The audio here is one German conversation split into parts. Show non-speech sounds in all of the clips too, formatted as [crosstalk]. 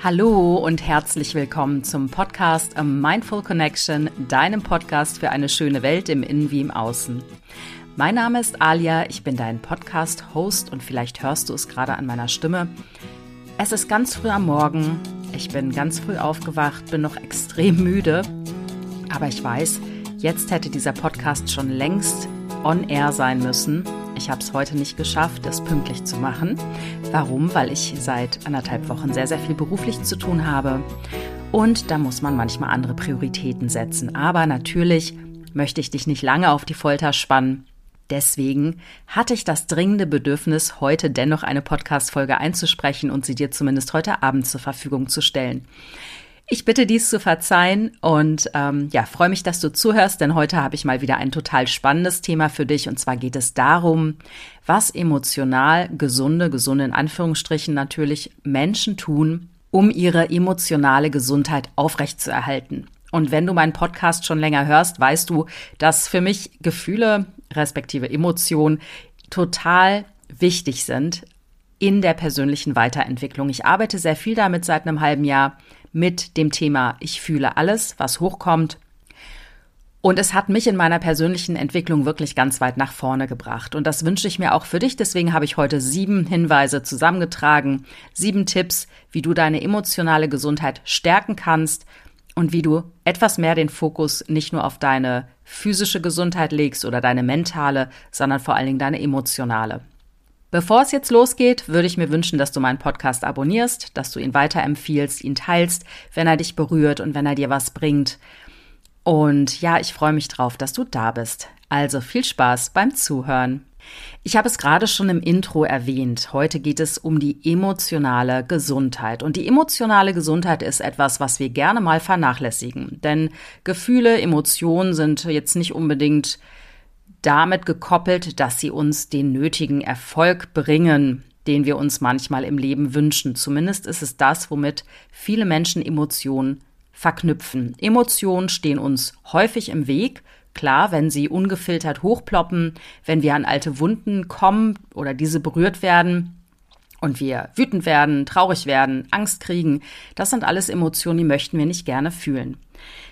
Hallo und herzlich willkommen zum Podcast A Mindful Connection, deinem Podcast für eine schöne Welt im Innen wie im Außen. Mein Name ist Alia, ich bin dein Podcast-Host und vielleicht hörst du es gerade an meiner Stimme. Es ist ganz früh am Morgen, ich bin ganz früh aufgewacht, bin noch extrem [laughs] müde, aber ich weiß, jetzt hätte dieser Podcast schon längst on air sein müssen. Ich habe es heute nicht geschafft, es pünktlich zu machen. Warum? Weil ich seit anderthalb Wochen sehr, sehr viel beruflich zu tun habe. Und da muss man manchmal andere Prioritäten setzen. Aber natürlich möchte ich dich nicht lange auf die Folter spannen. Deswegen hatte ich das dringende Bedürfnis, heute dennoch eine Podcast-Folge einzusprechen und sie dir zumindest heute Abend zur Verfügung zu stellen. Ich bitte dies zu verzeihen und ähm, ja, freue mich, dass du zuhörst, denn heute habe ich mal wieder ein total spannendes Thema für dich. Und zwar geht es darum, was emotional gesunde, gesunde in Anführungsstrichen natürlich Menschen tun, um ihre emotionale Gesundheit aufrechtzuerhalten. Und wenn du meinen Podcast schon länger hörst, weißt du, dass für mich Gefühle respektive Emotionen total wichtig sind in der persönlichen Weiterentwicklung. Ich arbeite sehr viel damit seit einem halben Jahr mit dem Thema Ich fühle alles, was hochkommt. Und es hat mich in meiner persönlichen Entwicklung wirklich ganz weit nach vorne gebracht. Und das wünsche ich mir auch für dich. Deswegen habe ich heute sieben Hinweise zusammengetragen, sieben Tipps, wie du deine emotionale Gesundheit stärken kannst und wie du etwas mehr den Fokus nicht nur auf deine physische Gesundheit legst oder deine mentale, sondern vor allen Dingen deine emotionale. Bevor es jetzt losgeht, würde ich mir wünschen, dass du meinen Podcast abonnierst, dass du ihn weiterempfiehlst, ihn teilst, wenn er dich berührt und wenn er dir was bringt. Und ja, ich freue mich drauf, dass du da bist. Also viel Spaß beim Zuhören. Ich habe es gerade schon im Intro erwähnt. Heute geht es um die emotionale Gesundheit. Und die emotionale Gesundheit ist etwas, was wir gerne mal vernachlässigen. Denn Gefühle, Emotionen sind jetzt nicht unbedingt damit gekoppelt, dass sie uns den nötigen Erfolg bringen, den wir uns manchmal im Leben wünschen. Zumindest ist es das, womit viele Menschen Emotionen verknüpfen. Emotionen stehen uns häufig im Weg. Klar, wenn sie ungefiltert hochploppen, wenn wir an alte Wunden kommen oder diese berührt werden und wir wütend werden, traurig werden, Angst kriegen, das sind alles Emotionen, die möchten wir nicht gerne fühlen.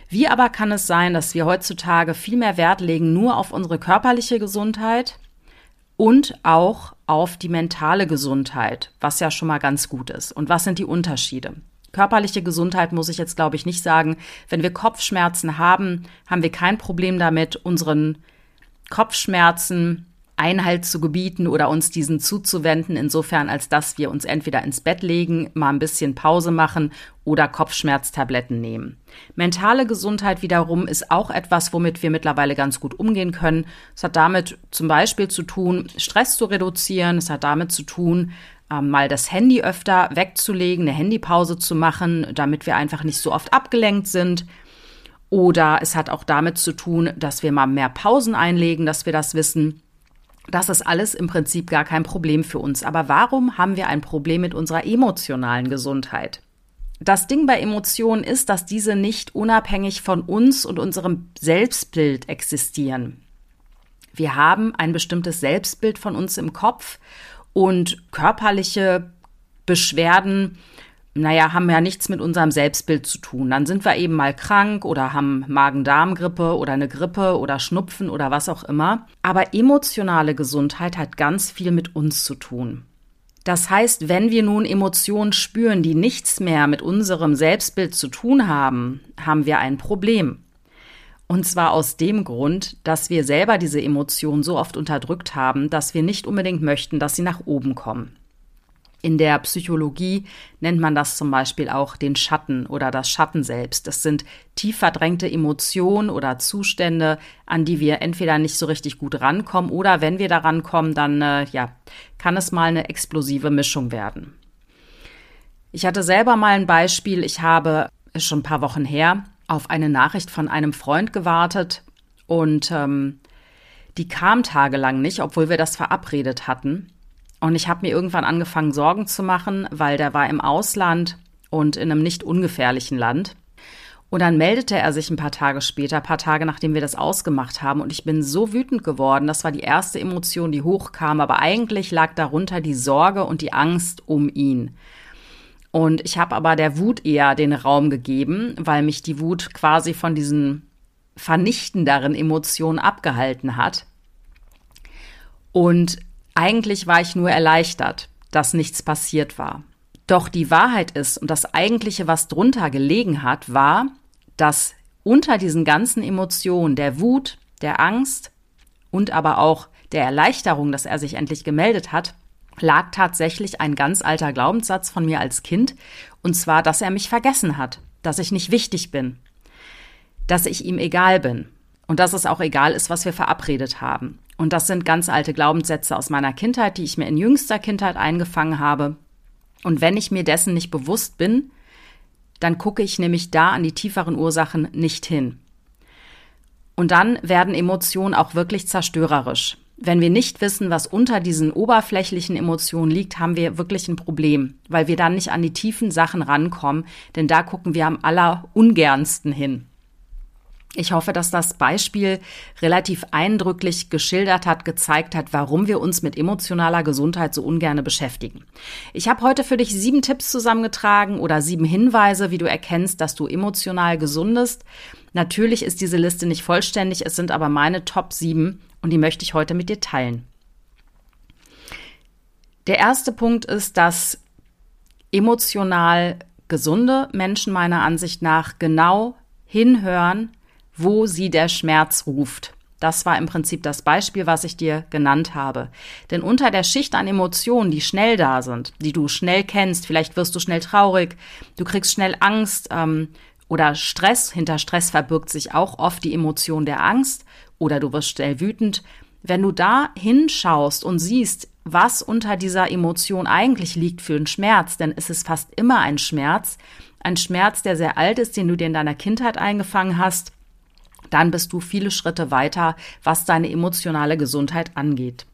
Wie aber kann es sein, dass wir heutzutage viel mehr Wert legen nur auf unsere körperliche Gesundheit und auch auf die mentale Gesundheit, was ja schon mal ganz gut ist? Und was sind die Unterschiede? Körperliche Gesundheit muss ich jetzt, glaube ich, nicht sagen. Wenn wir Kopfschmerzen haben, haben wir kein Problem damit, unseren Kopfschmerzen Einhalt zu gebieten oder uns diesen zuzuwenden, insofern als dass wir uns entweder ins Bett legen, mal ein bisschen Pause machen oder Kopfschmerztabletten nehmen. Mentale Gesundheit wiederum ist auch etwas, womit wir mittlerweile ganz gut umgehen können. Es hat damit zum Beispiel zu tun, Stress zu reduzieren. Es hat damit zu tun, ähm, mal das Handy öfter wegzulegen, eine Handypause zu machen, damit wir einfach nicht so oft abgelenkt sind. Oder es hat auch damit zu tun, dass wir mal mehr Pausen einlegen, dass wir das wissen. Das ist alles im Prinzip gar kein Problem für uns. Aber warum haben wir ein Problem mit unserer emotionalen Gesundheit? Das Ding bei Emotionen ist, dass diese nicht unabhängig von uns und unserem Selbstbild existieren. Wir haben ein bestimmtes Selbstbild von uns im Kopf und körperliche Beschwerden naja, haben ja nichts mit unserem Selbstbild zu tun. Dann sind wir eben mal krank oder haben Magen-Darm-Grippe oder eine Grippe oder Schnupfen oder was auch immer. Aber emotionale Gesundheit hat ganz viel mit uns zu tun. Das heißt, wenn wir nun Emotionen spüren, die nichts mehr mit unserem Selbstbild zu tun haben, haben wir ein Problem. Und zwar aus dem Grund, dass wir selber diese Emotionen so oft unterdrückt haben, dass wir nicht unbedingt möchten, dass sie nach oben kommen. In der Psychologie nennt man das zum Beispiel auch den Schatten oder das Schatten selbst. Das sind tief verdrängte Emotionen oder Zustände, an die wir entweder nicht so richtig gut rankommen oder wenn wir da rankommen, dann äh, ja, kann es mal eine explosive Mischung werden. Ich hatte selber mal ein Beispiel. Ich habe, ist schon ein paar Wochen her, auf eine Nachricht von einem Freund gewartet und ähm, die kam tagelang nicht, obwohl wir das verabredet hatten. Und ich habe mir irgendwann angefangen, Sorgen zu machen, weil der war im Ausland und in einem nicht ungefährlichen Land. Und dann meldete er sich ein paar Tage später, ein paar Tage nachdem wir das ausgemacht haben. Und ich bin so wütend geworden. Das war die erste Emotion, die hochkam. Aber eigentlich lag darunter die Sorge und die Angst um ihn. Und ich habe aber der Wut eher den Raum gegeben, weil mich die Wut quasi von diesen vernichtenderen Emotionen abgehalten hat. Und eigentlich war ich nur erleichtert, dass nichts passiert war. Doch die Wahrheit ist, und das eigentliche, was drunter gelegen hat, war, dass unter diesen ganzen Emotionen der Wut, der Angst und aber auch der Erleichterung, dass er sich endlich gemeldet hat, lag tatsächlich ein ganz alter Glaubenssatz von mir als Kind, und zwar, dass er mich vergessen hat, dass ich nicht wichtig bin, dass ich ihm egal bin und dass es auch egal ist, was wir verabredet haben. Und das sind ganz alte Glaubenssätze aus meiner Kindheit, die ich mir in jüngster Kindheit eingefangen habe. Und wenn ich mir dessen nicht bewusst bin, dann gucke ich nämlich da an die tieferen Ursachen nicht hin. Und dann werden Emotionen auch wirklich zerstörerisch. Wenn wir nicht wissen, was unter diesen oberflächlichen Emotionen liegt, haben wir wirklich ein Problem, weil wir dann nicht an die tiefen Sachen rankommen, denn da gucken wir am allerungernsten hin. Ich hoffe, dass das Beispiel relativ eindrücklich geschildert hat, gezeigt hat, warum wir uns mit emotionaler Gesundheit so ungerne beschäftigen. Ich habe heute für dich sieben Tipps zusammengetragen oder sieben Hinweise, wie du erkennst, dass du emotional gesundest. Natürlich ist diese Liste nicht vollständig, es sind aber meine Top sieben und die möchte ich heute mit dir teilen. Der erste Punkt ist, dass emotional gesunde Menschen meiner Ansicht nach genau hinhören, wo sie der Schmerz ruft. Das war im Prinzip das Beispiel, was ich dir genannt habe. Denn unter der Schicht an Emotionen, die schnell da sind, die du schnell kennst, vielleicht wirst du schnell traurig, du kriegst schnell Angst ähm, oder Stress, hinter Stress verbirgt sich auch oft die Emotion der Angst oder du wirst schnell wütend. Wenn du da hinschaust und siehst, was unter dieser Emotion eigentlich liegt für einen Schmerz, denn es ist fast immer ein Schmerz, ein Schmerz, der sehr alt ist, den du dir in deiner Kindheit eingefangen hast, dann bist du viele Schritte weiter, was deine emotionale Gesundheit angeht.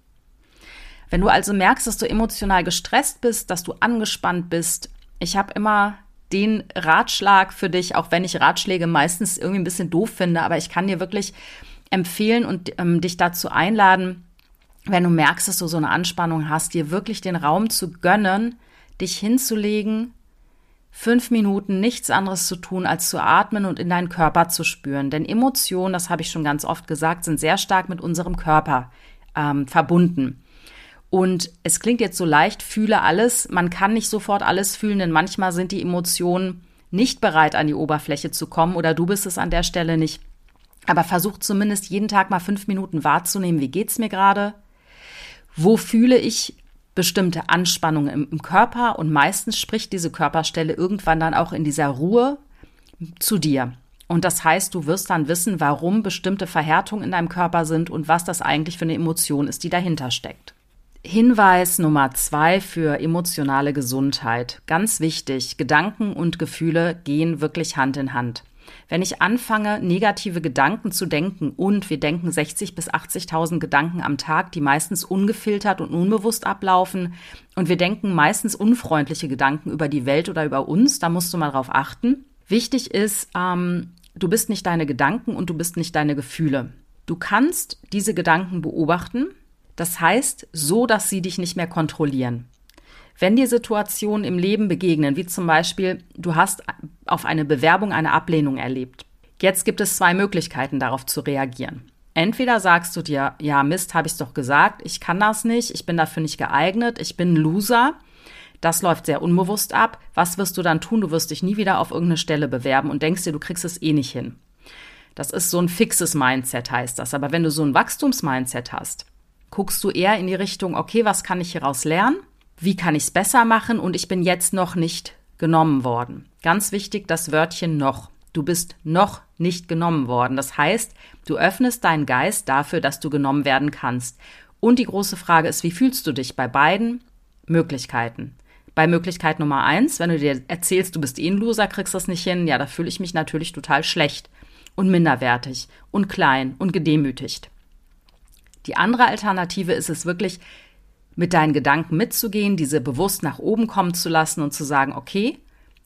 Wenn du also merkst, dass du emotional gestresst bist, dass du angespannt bist, ich habe immer den Ratschlag für dich, auch wenn ich Ratschläge meistens irgendwie ein bisschen doof finde, aber ich kann dir wirklich empfehlen und ähm, dich dazu einladen, wenn du merkst, dass du so eine Anspannung hast, dir wirklich den Raum zu gönnen, dich hinzulegen, fünf Minuten nichts anderes zu tun, als zu atmen und in deinen Körper zu spüren. Denn Emotionen, das habe ich schon ganz oft gesagt, sind sehr stark mit unserem Körper ähm, verbunden. Und es klingt jetzt so leicht, fühle alles. Man kann nicht sofort alles fühlen, denn manchmal sind die Emotionen nicht bereit, an die Oberfläche zu kommen oder du bist es an der Stelle nicht. Aber versuch zumindest jeden Tag mal fünf Minuten wahrzunehmen, wie geht's mir gerade? Wo fühle ich bestimmte Anspannungen im, im Körper? Und meistens spricht diese Körperstelle irgendwann dann auch in dieser Ruhe zu dir. Und das heißt, du wirst dann wissen, warum bestimmte Verhärtungen in deinem Körper sind und was das eigentlich für eine Emotion ist, die dahinter steckt. Hinweis Nummer zwei für emotionale Gesundheit. Ganz wichtig, Gedanken und Gefühle gehen wirklich Hand in Hand. Wenn ich anfange, negative Gedanken zu denken und wir denken 60 bis 80.000 Gedanken am Tag, die meistens ungefiltert und unbewusst ablaufen und wir denken meistens unfreundliche Gedanken über die Welt oder über uns, da musst du mal drauf achten. Wichtig ist, ähm, du bist nicht deine Gedanken und du bist nicht deine Gefühle. Du kannst diese Gedanken beobachten, das heißt, so, dass sie dich nicht mehr kontrollieren. Wenn dir Situationen im Leben begegnen, wie zum Beispiel, du hast auf eine Bewerbung eine Ablehnung erlebt. Jetzt gibt es zwei Möglichkeiten, darauf zu reagieren. Entweder sagst du dir, ja, Mist, habe ich doch gesagt, ich kann das nicht, ich bin dafür nicht geeignet, ich bin ein Loser. Das läuft sehr unbewusst ab. Was wirst du dann tun? Du wirst dich nie wieder auf irgendeine Stelle bewerben und denkst dir, du kriegst es eh nicht hin. Das ist so ein fixes Mindset, heißt das. Aber wenn du so ein Wachstumsmindset hast, guckst du eher in die Richtung, okay, was kann ich hieraus lernen? Wie kann ich es besser machen? Und ich bin jetzt noch nicht genommen worden. Ganz wichtig, das Wörtchen noch. Du bist noch nicht genommen worden. Das heißt, du öffnest deinen Geist dafür, dass du genommen werden kannst. Und die große Frage ist, wie fühlst du dich bei beiden Möglichkeiten? Bei Möglichkeit Nummer eins, wenn du dir erzählst, du bist eh ein Loser, kriegst das nicht hin, ja, da fühle ich mich natürlich total schlecht und minderwertig und klein und gedemütigt. Die andere Alternative ist es wirklich, mit deinen Gedanken mitzugehen, diese bewusst nach oben kommen zu lassen und zu sagen, okay,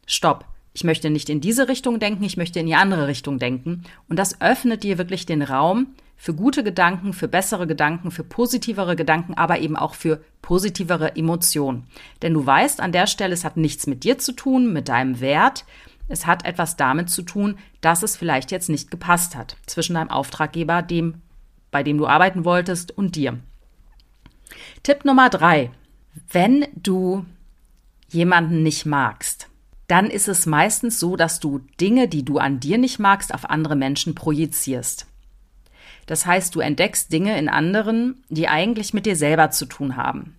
stopp, ich möchte nicht in diese Richtung denken, ich möchte in die andere Richtung denken. Und das öffnet dir wirklich den Raum für gute Gedanken, für bessere Gedanken, für positivere Gedanken, aber eben auch für positivere Emotionen. Denn du weißt an der Stelle, es hat nichts mit dir zu tun, mit deinem Wert. Es hat etwas damit zu tun, dass es vielleicht jetzt nicht gepasst hat zwischen deinem Auftraggeber, dem, bei dem du arbeiten wolltest, und dir. Tipp Nummer drei. Wenn du jemanden nicht magst, dann ist es meistens so, dass du Dinge, die du an dir nicht magst, auf andere Menschen projizierst. Das heißt, du entdeckst Dinge in anderen, die eigentlich mit dir selber zu tun haben.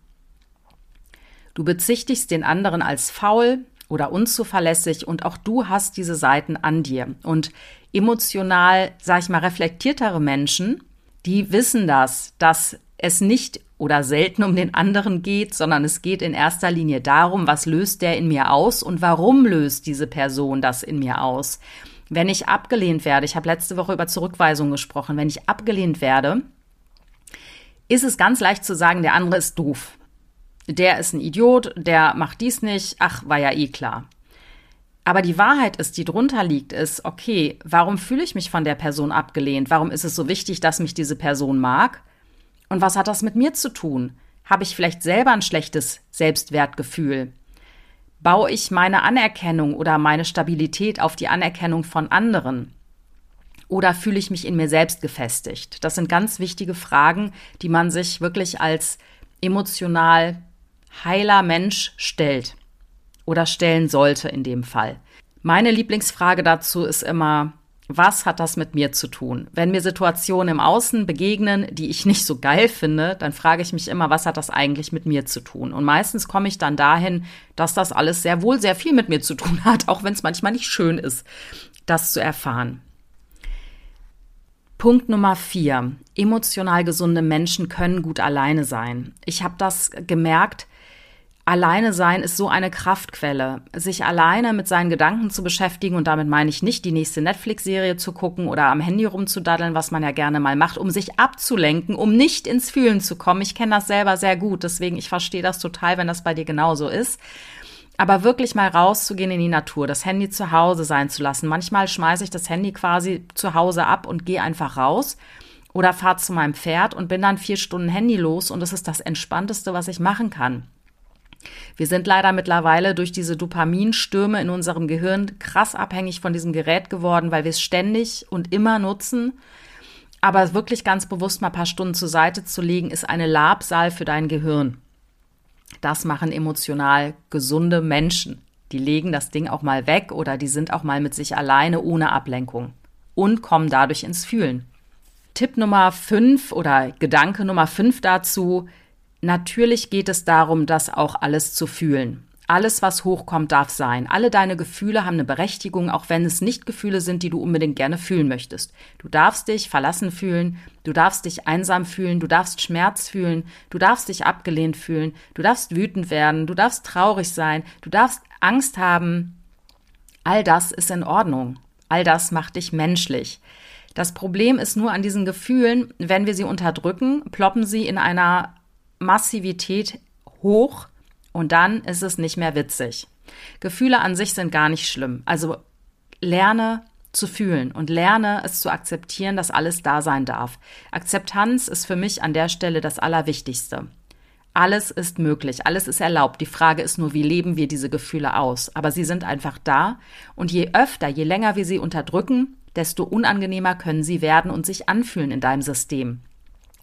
Du bezichtigst den anderen als faul oder unzuverlässig und auch du hast diese Seiten an dir. Und emotional, sag ich mal, reflektiertere Menschen, die wissen das, dass es nicht oder selten um den anderen geht, sondern es geht in erster Linie darum, was löst der in mir aus und warum löst diese Person das in mir aus. Wenn ich abgelehnt werde, ich habe letzte Woche über Zurückweisung gesprochen, wenn ich abgelehnt werde, ist es ganz leicht zu sagen, der andere ist doof. Der ist ein Idiot, der macht dies nicht, ach, war ja eh klar. Aber die Wahrheit ist, die drunter liegt, ist, okay, warum fühle ich mich von der Person abgelehnt? Warum ist es so wichtig, dass mich diese Person mag? Und was hat das mit mir zu tun? Habe ich vielleicht selber ein schlechtes Selbstwertgefühl? Baue ich meine Anerkennung oder meine Stabilität auf die Anerkennung von anderen? Oder fühle ich mich in mir selbst gefestigt? Das sind ganz wichtige Fragen, die man sich wirklich als emotional heiler Mensch stellt oder stellen sollte in dem Fall. Meine Lieblingsfrage dazu ist immer, was hat das mit mir zu tun? Wenn mir Situationen im Außen begegnen, die ich nicht so geil finde, dann frage ich mich immer, was hat das eigentlich mit mir zu tun? Und meistens komme ich dann dahin, dass das alles sehr wohl sehr viel mit mir zu tun hat, auch wenn es manchmal nicht schön ist, das zu erfahren. Punkt Nummer vier. Emotional gesunde Menschen können gut alleine sein. Ich habe das gemerkt, Alleine sein ist so eine Kraftquelle. Sich alleine mit seinen Gedanken zu beschäftigen und damit meine ich nicht die nächste Netflix-Serie zu gucken oder am Handy rumzudaddeln, was man ja gerne mal macht, um sich abzulenken, um nicht ins Fühlen zu kommen. Ich kenne das selber sehr gut, deswegen ich verstehe das total, wenn das bei dir genauso ist. Aber wirklich mal rauszugehen in die Natur, das Handy zu Hause sein zu lassen. Manchmal schmeiße ich das Handy quasi zu Hause ab und gehe einfach raus oder fahre zu meinem Pferd und bin dann vier Stunden Handy los und das ist das Entspannteste, was ich machen kann. Wir sind leider mittlerweile durch diese Dopaminstürme in unserem Gehirn krass abhängig von diesem Gerät geworden, weil wir es ständig und immer nutzen. Aber wirklich ganz bewusst mal ein paar Stunden zur Seite zu legen, ist eine Labsal für dein Gehirn. Das machen emotional gesunde Menschen. Die legen das Ding auch mal weg oder die sind auch mal mit sich alleine ohne Ablenkung und kommen dadurch ins Fühlen. Tipp Nummer 5 oder Gedanke Nummer 5 dazu, Natürlich geht es darum, das auch alles zu fühlen. Alles, was hochkommt, darf sein. Alle deine Gefühle haben eine Berechtigung, auch wenn es nicht Gefühle sind, die du unbedingt gerne fühlen möchtest. Du darfst dich verlassen fühlen, du darfst dich einsam fühlen, du darfst Schmerz fühlen, du darfst dich abgelehnt fühlen, du darfst wütend werden, du darfst traurig sein, du darfst Angst haben. All das ist in Ordnung. All das macht dich menschlich. Das Problem ist nur an diesen Gefühlen, wenn wir sie unterdrücken, ploppen sie in einer Massivität hoch und dann ist es nicht mehr witzig. Gefühle an sich sind gar nicht schlimm. Also lerne zu fühlen und lerne es zu akzeptieren, dass alles da sein darf. Akzeptanz ist für mich an der Stelle das Allerwichtigste. Alles ist möglich, alles ist erlaubt. Die Frage ist nur, wie leben wir diese Gefühle aus? Aber sie sind einfach da und je öfter, je länger wir sie unterdrücken, desto unangenehmer können sie werden und sich anfühlen in deinem System.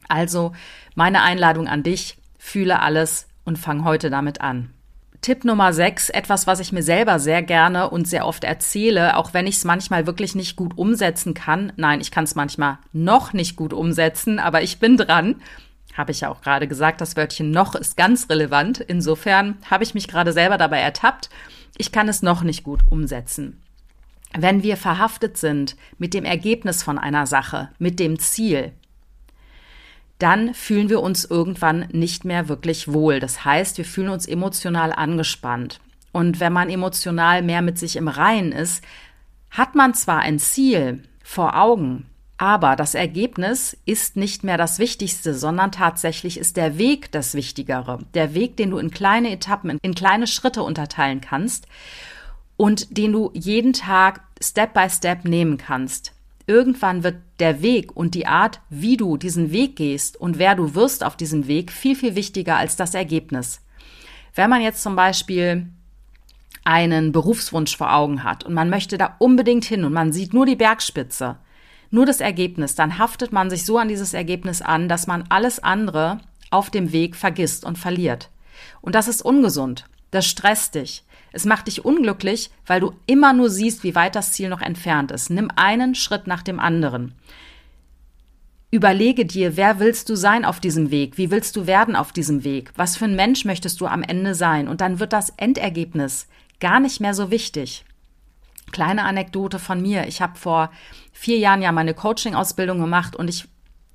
Also meine Einladung an dich, fühle alles und fang heute damit an. Tipp Nummer 6, etwas, was ich mir selber sehr gerne und sehr oft erzähle, auch wenn ich es manchmal wirklich nicht gut umsetzen kann. Nein, ich kann es manchmal noch nicht gut umsetzen, aber ich bin dran. Habe ich ja auch gerade gesagt, das Wörtchen noch ist ganz relevant. Insofern habe ich mich gerade selber dabei ertappt. Ich kann es noch nicht gut umsetzen. Wenn wir verhaftet sind mit dem Ergebnis von einer Sache, mit dem Ziel, dann fühlen wir uns irgendwann nicht mehr wirklich wohl. Das heißt, wir fühlen uns emotional angespannt. Und wenn man emotional mehr mit sich im Reinen ist, hat man zwar ein Ziel vor Augen, aber das Ergebnis ist nicht mehr das Wichtigste, sondern tatsächlich ist der Weg das Wichtigere. Der Weg, den du in kleine Etappen, in kleine Schritte unterteilen kannst und den du jeden Tag Step by Step nehmen kannst irgendwann wird der Weg und die Art, wie du diesen Weg gehst und wer du wirst auf diesem Weg, viel, viel wichtiger als das Ergebnis. Wenn man jetzt zum Beispiel einen Berufswunsch vor Augen hat und man möchte da unbedingt hin und man sieht nur die Bergspitze, nur das Ergebnis, dann haftet man sich so an dieses Ergebnis an, dass man alles andere auf dem Weg vergisst und verliert. Und das ist ungesund. Das stresst dich. Es macht dich unglücklich, weil du immer nur siehst, wie weit das Ziel noch entfernt ist. Nimm einen Schritt nach dem anderen. Überlege dir, wer willst du sein auf diesem Weg? Wie willst du werden auf diesem Weg? Was für ein Mensch möchtest du am Ende sein? Und dann wird das Endergebnis gar nicht mehr so wichtig. Kleine Anekdote von mir. Ich habe vor vier Jahren ja meine Coaching-Ausbildung gemacht und ich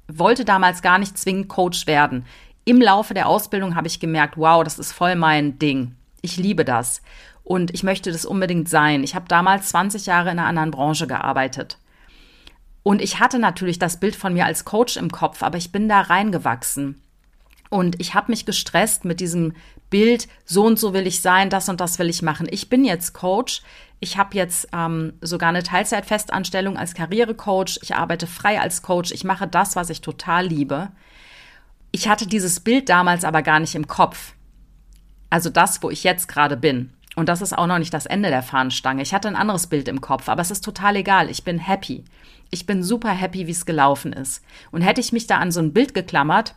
wollte damals gar nicht zwingend Coach werden. Im Laufe der Ausbildung habe ich gemerkt, wow, das ist voll mein Ding. Ich liebe das und ich möchte das unbedingt sein. Ich habe damals 20 Jahre in einer anderen Branche gearbeitet. Und ich hatte natürlich das Bild von mir als Coach im Kopf, aber ich bin da reingewachsen. Und ich habe mich gestresst mit diesem Bild, so und so will ich sein, das und das will ich machen. Ich bin jetzt Coach. Ich habe jetzt ähm, sogar eine Teilzeitfestanstellung als Karrierecoach. Ich arbeite frei als Coach. Ich mache das, was ich total liebe. Ich hatte dieses Bild damals aber gar nicht im Kopf. Also das, wo ich jetzt gerade bin. Und das ist auch noch nicht das Ende der Fahnenstange. Ich hatte ein anderes Bild im Kopf, aber es ist total egal. Ich bin happy. Ich bin super happy, wie es gelaufen ist. Und hätte ich mich da an so ein Bild geklammert,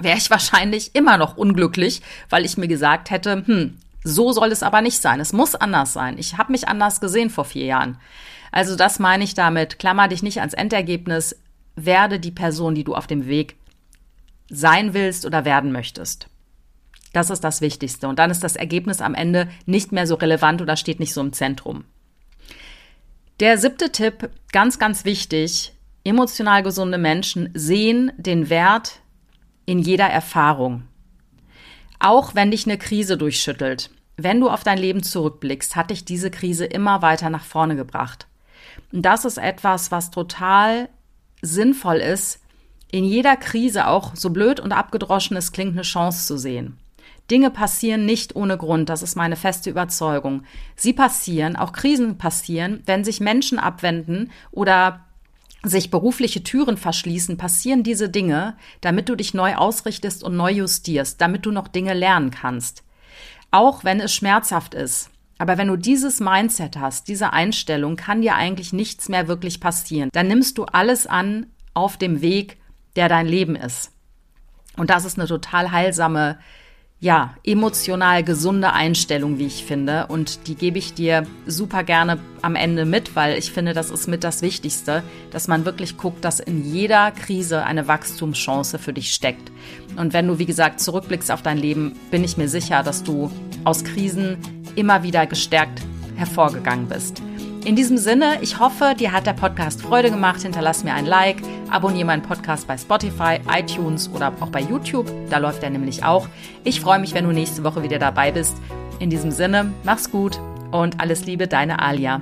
wäre ich wahrscheinlich immer noch unglücklich, weil ich mir gesagt hätte, hm, so soll es aber nicht sein. Es muss anders sein. Ich habe mich anders gesehen vor vier Jahren. Also das meine ich damit. Klammer dich nicht ans Endergebnis. Werde die Person, die du auf dem Weg sein willst oder werden möchtest. Das ist das Wichtigste. Und dann ist das Ergebnis am Ende nicht mehr so relevant oder steht nicht so im Zentrum. Der siebte Tipp, ganz, ganz wichtig. Emotional gesunde Menschen sehen den Wert in jeder Erfahrung. Auch wenn dich eine Krise durchschüttelt. Wenn du auf dein Leben zurückblickst, hat dich diese Krise immer weiter nach vorne gebracht. Und das ist etwas, was total sinnvoll ist, in jeder Krise auch so blöd und abgedroschen es klingt, eine Chance zu sehen. Dinge passieren nicht ohne Grund, das ist meine feste Überzeugung. Sie passieren, auch Krisen passieren, wenn sich Menschen abwenden oder sich berufliche Türen verschließen, passieren diese Dinge, damit du dich neu ausrichtest und neu justierst, damit du noch Dinge lernen kannst. Auch wenn es schmerzhaft ist. Aber wenn du dieses Mindset hast, diese Einstellung, kann dir eigentlich nichts mehr wirklich passieren. Dann nimmst du alles an auf dem Weg, der dein Leben ist. Und das ist eine total heilsame ja, emotional gesunde Einstellung, wie ich finde. Und die gebe ich dir super gerne am Ende mit, weil ich finde, das ist mit das Wichtigste, dass man wirklich guckt, dass in jeder Krise eine Wachstumschance für dich steckt. Und wenn du, wie gesagt, zurückblickst auf dein Leben, bin ich mir sicher, dass du aus Krisen immer wieder gestärkt hervorgegangen bist. In diesem Sinne, ich hoffe, dir hat der Podcast Freude gemacht. Hinterlass mir ein Like, abonniere meinen Podcast bei Spotify, iTunes oder auch bei YouTube. Da läuft er nämlich auch. Ich freue mich, wenn du nächste Woche wieder dabei bist. In diesem Sinne, mach's gut und alles Liebe, deine Alia.